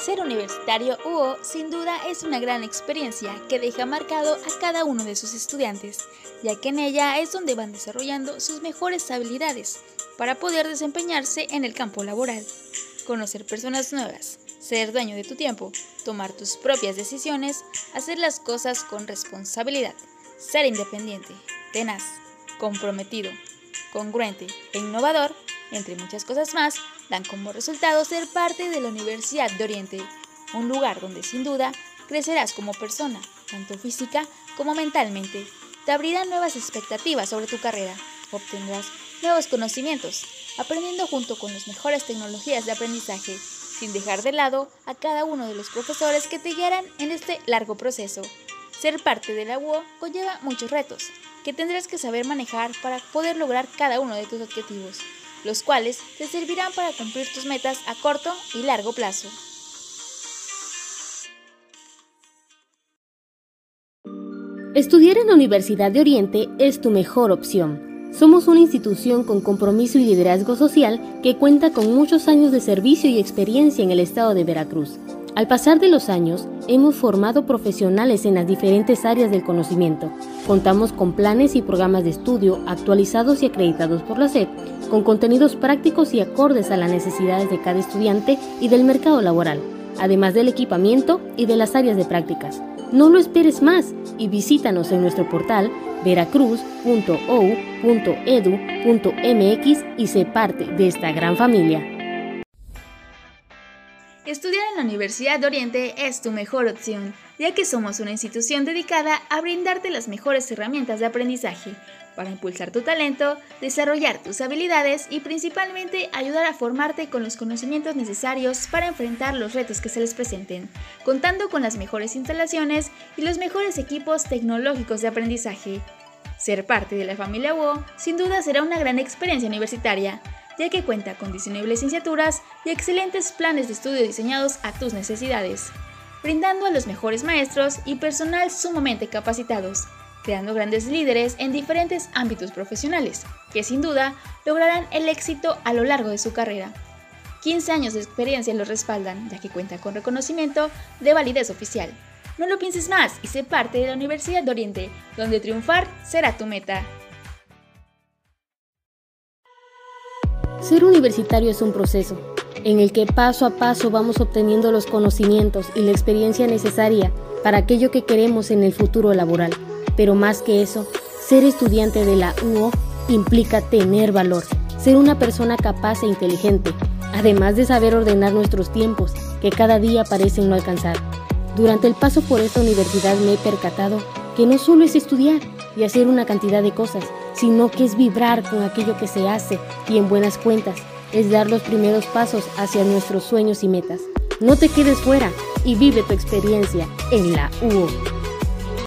Ser universitario UO sin duda es una gran experiencia que deja marcado a cada uno de sus estudiantes, ya que en ella es donde van desarrollando sus mejores habilidades para poder desempeñarse en el campo laboral, conocer personas nuevas, ser dueño de tu tiempo, tomar tus propias decisiones, hacer las cosas con responsabilidad, ser independiente, tenaz, comprometido, congruente e innovador, entre muchas cosas más, dan como resultado ser parte de la Universidad de Oriente, un lugar donde sin duda crecerás como persona, tanto física como mentalmente. Te abrirán nuevas expectativas sobre tu carrera, obtendrás nuevos conocimientos, aprendiendo junto con las mejores tecnologías de aprendizaje, sin dejar de lado a cada uno de los profesores que te guiarán en este largo proceso. Ser parte de la UO conlleva muchos retos, que tendrás que saber manejar para poder lograr cada uno de tus objetivos los cuales te servirán para cumplir tus metas a corto y largo plazo. Estudiar en la Universidad de Oriente es tu mejor opción. Somos una institución con compromiso y liderazgo social que cuenta con muchos años de servicio y experiencia en el estado de Veracruz. Al pasar de los años, hemos formado profesionales en las diferentes áreas del conocimiento. Contamos con planes y programas de estudio actualizados y acreditados por la SEP con contenidos prácticos y acordes a las necesidades de cada estudiante y del mercado laboral, además del equipamiento y de las áreas de prácticas. No lo esperes más y visítanos en nuestro portal veracruz.ou.edu.mx y sé parte de esta gran familia. Estudiar en la Universidad de Oriente es tu mejor opción, ya que somos una institución dedicada a brindarte las mejores herramientas de aprendizaje para impulsar tu talento, desarrollar tus habilidades y principalmente ayudar a formarte con los conocimientos necesarios para enfrentar los retos que se les presenten, contando con las mejores instalaciones y los mejores equipos tecnológicos de aprendizaje. Ser parte de la familia WO sin duda será una gran experiencia universitaria, ya que cuenta con disponibles licenciaturas y excelentes planes de estudio diseñados a tus necesidades, brindando a los mejores maestros y personal sumamente capacitados creando grandes líderes en diferentes ámbitos profesionales, que sin duda lograrán el éxito a lo largo de su carrera. 15 años de experiencia los respaldan, ya que cuenta con reconocimiento de validez oficial. No lo pienses más y sé parte de la Universidad de Oriente, donde triunfar será tu meta. Ser universitario es un proceso en el que paso a paso vamos obteniendo los conocimientos y la experiencia necesaria para aquello que queremos en el futuro laboral. Pero más que eso, ser estudiante de la UO implica tener valor, ser una persona capaz e inteligente, además de saber ordenar nuestros tiempos, que cada día parecen no alcanzar. Durante el paso por esta universidad me he percatado que no solo es estudiar y hacer una cantidad de cosas, sino que es vibrar con aquello que se hace y en buenas cuentas, es dar los primeros pasos hacia nuestros sueños y metas. No te quedes fuera y vive tu experiencia en la UO.